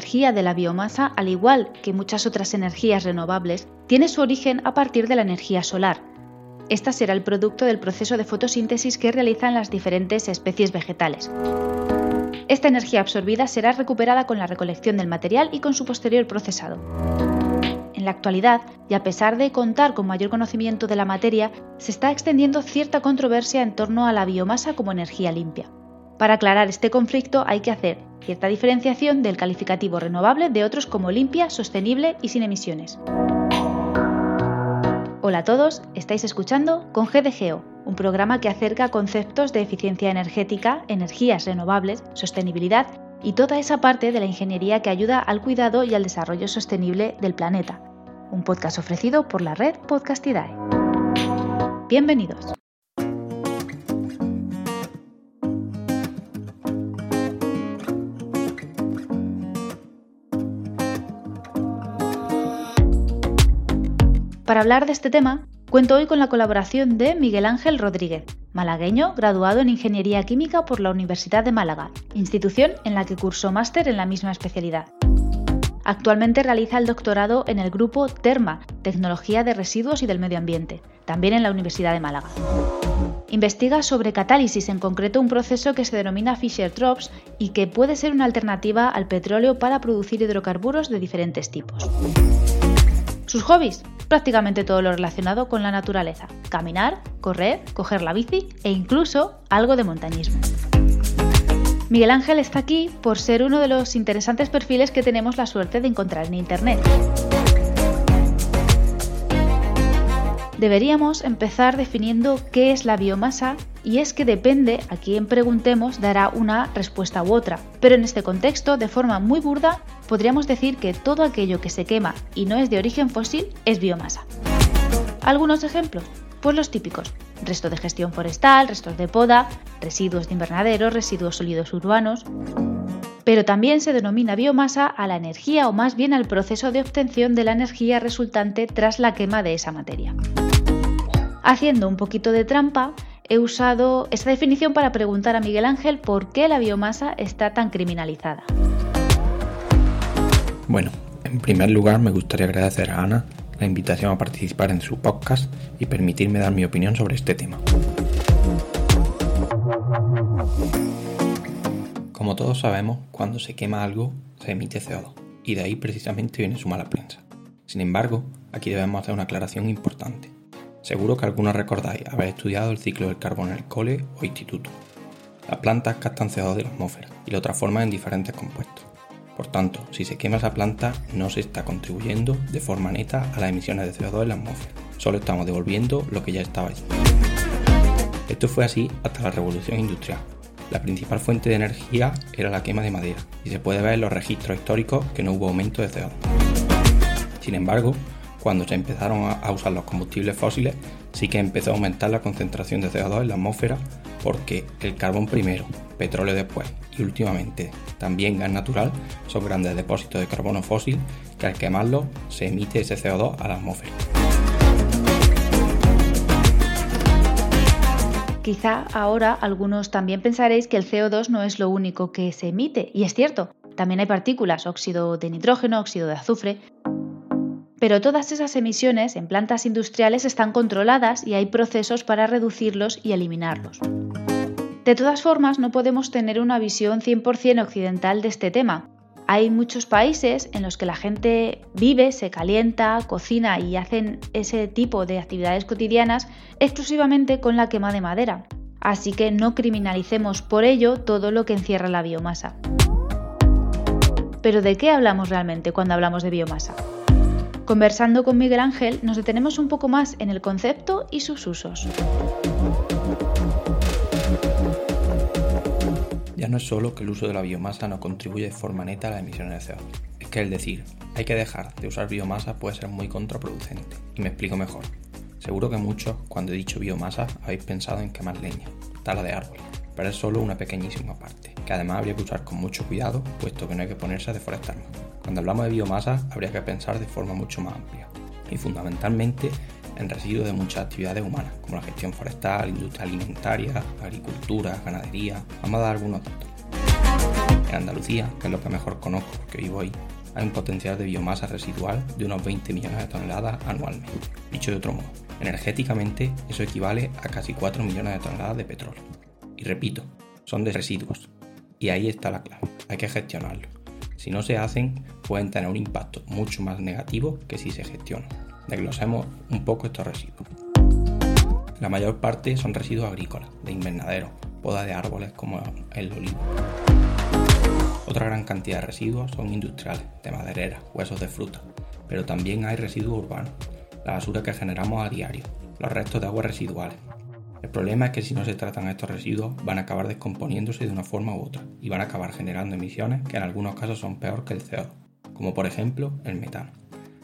Energía de la biomasa, al igual que muchas otras energías renovables, tiene su origen a partir de la energía solar. Esta será el producto del proceso de fotosíntesis que realizan las diferentes especies vegetales. Esta energía absorbida será recuperada con la recolección del material y con su posterior procesado. En la actualidad, y a pesar de contar con mayor conocimiento de la materia, se está extendiendo cierta controversia en torno a la biomasa como energía limpia. Para aclarar este conflicto hay que hacer cierta diferenciación del calificativo renovable de otros como limpia, sostenible y sin emisiones. Hola a todos, estáis escuchando con GDGO, un programa que acerca conceptos de eficiencia energética, energías renovables, sostenibilidad y toda esa parte de la ingeniería que ayuda al cuidado y al desarrollo sostenible del planeta. Un podcast ofrecido por la red Podcastidae. Bienvenidos. Para hablar de este tema, cuento hoy con la colaboración de Miguel Ángel Rodríguez, malagueño graduado en Ingeniería Química por la Universidad de Málaga, institución en la que cursó máster en la misma especialidad. Actualmente realiza el doctorado en el grupo TERMA, Tecnología de Residuos y del Medio Ambiente, también en la Universidad de Málaga. Investiga sobre catálisis, en concreto un proceso que se denomina Fischer-Tropsch y que puede ser una alternativa al petróleo para producir hidrocarburos de diferentes tipos. Sus hobbies, prácticamente todo lo relacionado con la naturaleza. Caminar, correr, coger la bici e incluso algo de montañismo. Miguel Ángel está aquí por ser uno de los interesantes perfiles que tenemos la suerte de encontrar en Internet. Deberíamos empezar definiendo qué es la biomasa y es que depende a quién preguntemos dará una respuesta u otra. Pero en este contexto, de forma muy burda, podríamos decir que todo aquello que se quema y no es de origen fósil es biomasa. ¿Algunos ejemplos? Pues los típicos. Resto de gestión forestal, restos de poda, residuos de invernadero, residuos sólidos urbanos. Pero también se denomina biomasa a la energía o más bien al proceso de obtención de la energía resultante tras la quema de esa materia. Haciendo un poquito de trampa, he usado esta definición para preguntar a Miguel Ángel por qué la biomasa está tan criminalizada. Bueno, en primer lugar me gustaría agradecer a Ana la invitación a participar en su podcast y permitirme dar mi opinión sobre este tema. Como todos sabemos, cuando se quema algo se emite CO2 y de ahí precisamente viene su mala prensa. Sin embargo, aquí debemos hacer una aclaración importante. Seguro que algunos recordáis haber estudiado el ciclo del carbono en el cole o instituto. Las plantas captan CO2 de la atmósfera y lo transforman en diferentes compuestos. Por tanto, si se quema esa planta, no se está contribuyendo de forma neta a las emisiones de CO2 en la atmósfera, solo estamos devolviendo lo que ya estaba allí. Esto fue así hasta la revolución industrial. La principal fuente de energía era la quema de madera, y se puede ver en los registros históricos que no hubo aumento de CO2. Sin embargo, cuando se empezaron a usar los combustibles fósiles, sí que empezó a aumentar la concentración de CO2 en la atmósfera porque el carbón primero, petróleo después y últimamente también gas natural son grandes depósitos de carbono fósil que al quemarlo se emite ese CO2 a la atmósfera. Quizá ahora algunos también pensaréis que el CO2 no es lo único que se emite, y es cierto, también hay partículas, óxido de nitrógeno, óxido de azufre, pero todas esas emisiones en plantas industriales están controladas y hay procesos para reducirlos y eliminarlos. De todas formas, no podemos tener una visión 100% occidental de este tema. Hay muchos países en los que la gente vive, se calienta, cocina y hacen ese tipo de actividades cotidianas exclusivamente con la quema de madera. Así que no criminalicemos por ello todo lo que encierra la biomasa. Pero ¿de qué hablamos realmente cuando hablamos de biomasa? Conversando con Miguel Ángel nos detenemos un poco más en el concepto y sus usos. No es solo que el uso de la biomasa no contribuye de forma neta a las emisiones de CO2, es que el decir hay que dejar de usar biomasa puede ser muy contraproducente. Y me explico mejor. Seguro que muchos, cuando he dicho biomasa, habéis pensado en quemar leña, tala de árboles, pero es solo una pequeñísima parte, que además habría que usar con mucho cuidado, puesto que no hay que ponerse a deforestar cuando hablamos de biomasa habría que pensar de forma mucho más amplia y fundamentalmente en residuos de muchas actividades humanas, como la gestión forestal, industria alimentaria, agricultura, ganadería. Vamos a dar algunos datos. En Andalucía, que es lo que mejor conozco porque vivo ahí, hay un potencial de biomasa residual de unos 20 millones de toneladas anualmente. Dicho de otro modo, energéticamente eso equivale a casi 4 millones de toneladas de petróleo. Y repito, son de residuos. Y ahí está la clave, hay que gestionarlo. Si no se hacen, pueden tener un impacto mucho más negativo que si se gestionan. Desglosemos un poco estos residuos. La mayor parte son residuos agrícolas, de invernadero, poda de árboles como el olivo. Otra gran cantidad de residuos son industriales, de maderera, huesos de fruta, pero también hay residuos urbanos, la basura que generamos a diario, los restos de aguas residuales. El problema es que si no se tratan estos residuos van a acabar descomponiéndose de una forma u otra y van a acabar generando emisiones que en algunos casos son peor que el CO2, como por ejemplo el metano.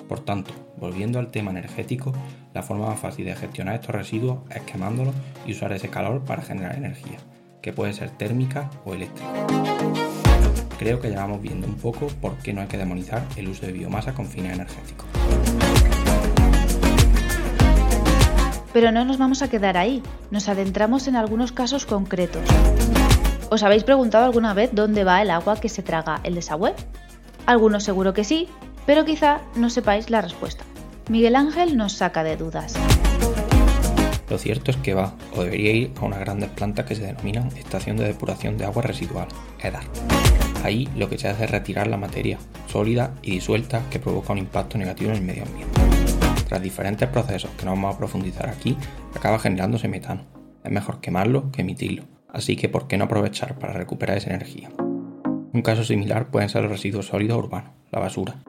Por tanto, volviendo al tema energético, la forma más fácil de gestionar estos residuos es quemándolos y usar ese calor para generar energía, que puede ser térmica o eléctrica. Creo que ya vamos viendo un poco por qué no hay que demonizar el uso de biomasa con fines energéticos. Pero no nos vamos a quedar ahí, nos adentramos en algunos casos concretos. ¿Os habéis preguntado alguna vez dónde va el agua que se traga el desagüe? Algunos seguro que sí, pero quizá no sepáis la respuesta. Miguel Ángel nos saca de dudas. Lo cierto es que va, o debería ir, a unas grandes plantas que se denominan Estación de Depuración de Agua Residual, EDAR. Ahí lo que se hace es retirar la materia sólida y disuelta que provoca un impacto negativo en el medio ambiente. Tras diferentes procesos que no vamos a profundizar aquí, acaba generándose metano. Es mejor quemarlo que emitirlo, así que ¿por qué no aprovechar para recuperar esa energía? Un caso similar pueden ser los residuos sólidos urbanos, la basura.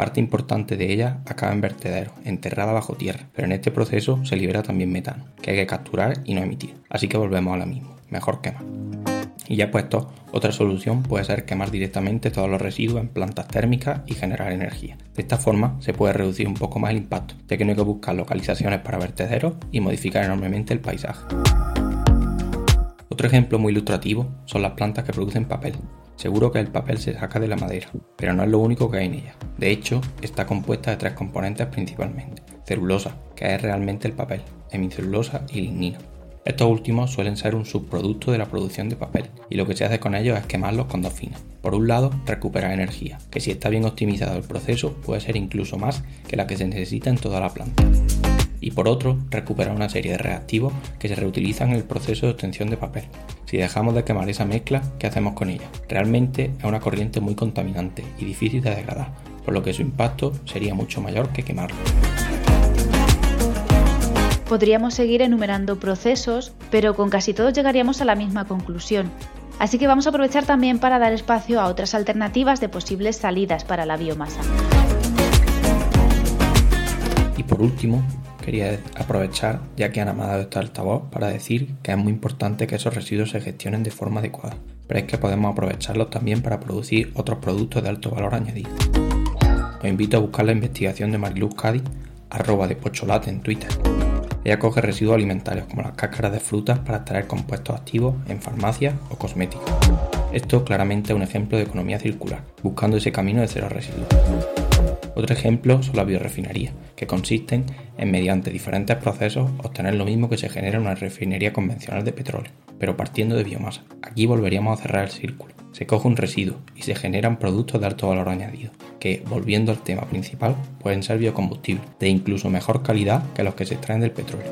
Parte importante de ella acaba en vertederos, enterrada bajo tierra, pero en este proceso se libera también metano, que hay que capturar y no emitir. Así que volvemos a lo mismo, mejor quemar. Y ya puesto, otra solución puede ser quemar directamente todos los residuos en plantas térmicas y generar energía. De esta forma se puede reducir un poco más el impacto, ya que no hay que buscar localizaciones para vertederos y modificar enormemente el paisaje. Otro ejemplo muy ilustrativo son las plantas que producen papel. Seguro que el papel se saca de la madera, pero no es lo único que hay en ella. De hecho, está compuesta de tres componentes principalmente. Celulosa, que es realmente el papel, hemicelulosa y lignina. Estos últimos suelen ser un subproducto de la producción de papel y lo que se hace con ellos es quemarlos con dos fines. Por un lado, recuperar energía, que si está bien optimizado el proceso puede ser incluso más que la que se necesita en toda la planta. Y por otro, recuperar una serie de reactivos que se reutilizan en el proceso de obtención de papel. Si dejamos de quemar esa mezcla, ¿qué hacemos con ella? Realmente es una corriente muy contaminante y difícil de degradar, por lo que su impacto sería mucho mayor que quemarlo. Podríamos seguir enumerando procesos, pero con casi todos llegaríamos a la misma conclusión. Así que vamos a aprovechar también para dar espacio a otras alternativas de posibles salidas para la biomasa. Y por último, quería aprovechar, ya que Ana me ha dado este altavoz, para decir que es muy importante que esos residuos se gestionen de forma adecuada, pero es que podemos aprovecharlos también para producir otros productos de alto valor añadido. Os invito a buscar la investigación de Mariluz Cádiz, arroba de Pocholate en Twitter ella coge residuos alimentarios como las cáscaras de frutas para extraer compuestos activos en farmacias o cosméticos. Esto claramente es un ejemplo de economía circular, buscando ese camino de cero residuos. Otro ejemplo son las biorefinerías, que consisten en, mediante diferentes procesos, obtener lo mismo que se genera en una refinería convencional de petróleo, pero partiendo de biomasa. Aquí volveríamos a cerrar el círculo. Se coge un residuo y se generan productos de alto valor añadido, que, volviendo al tema principal, pueden ser biocombustibles, de incluso mejor calidad que los que se extraen del petróleo.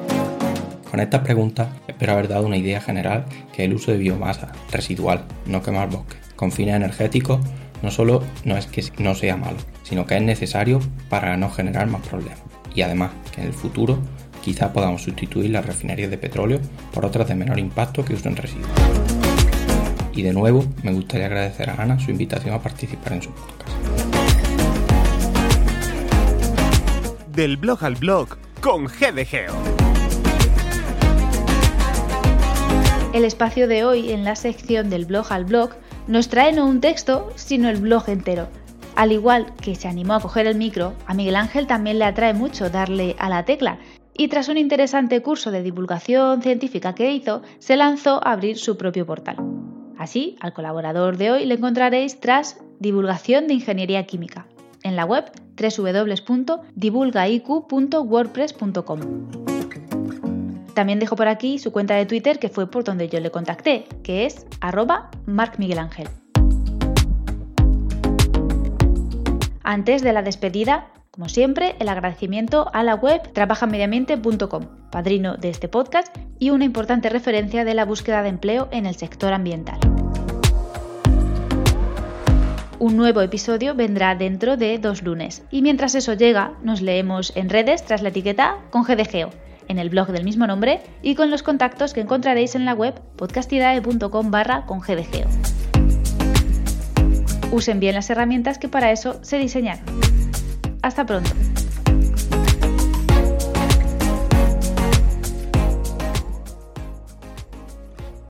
Con estas preguntas espero haber dado una idea general que el uso de biomasa residual, no quemar bosque, con fines energéticos, no solo no es que no sea malo, sino que es necesario para no generar más problemas. Y además que en el futuro quizá podamos sustituir las refinerías de petróleo por otras de menor impacto que usen residuos. Y de nuevo me gustaría agradecer a Ana su invitación a participar en su podcast. Del blog al blog con GDGeo. El espacio de hoy en la sección del blog al blog nos trae no un texto, sino el blog entero. Al igual que se animó a coger el micro, a Miguel Ángel también le atrae mucho darle a la tecla y tras un interesante curso de divulgación científica que hizo, se lanzó a abrir su propio portal. Así, al colaborador de hoy le encontraréis tras Divulgación de Ingeniería Química, en la web www.divulgaiq.wordpress.com. También dejo por aquí su cuenta de Twitter que fue por donde yo le contacté, que es arroba markmiguelangel. Antes de la despedida, como siempre, el agradecimiento a la web trabajamediamente.com, padrino de este podcast y una importante referencia de la búsqueda de empleo en el sector ambiental. Un nuevo episodio vendrá dentro de dos lunes y mientras eso llega nos leemos en redes tras la etiqueta con GDGeo, en el blog del mismo nombre y con los contactos que encontraréis en la web podcastidae.com barra con. Usen bien las herramientas que para eso se diseñaron. Hasta pronto.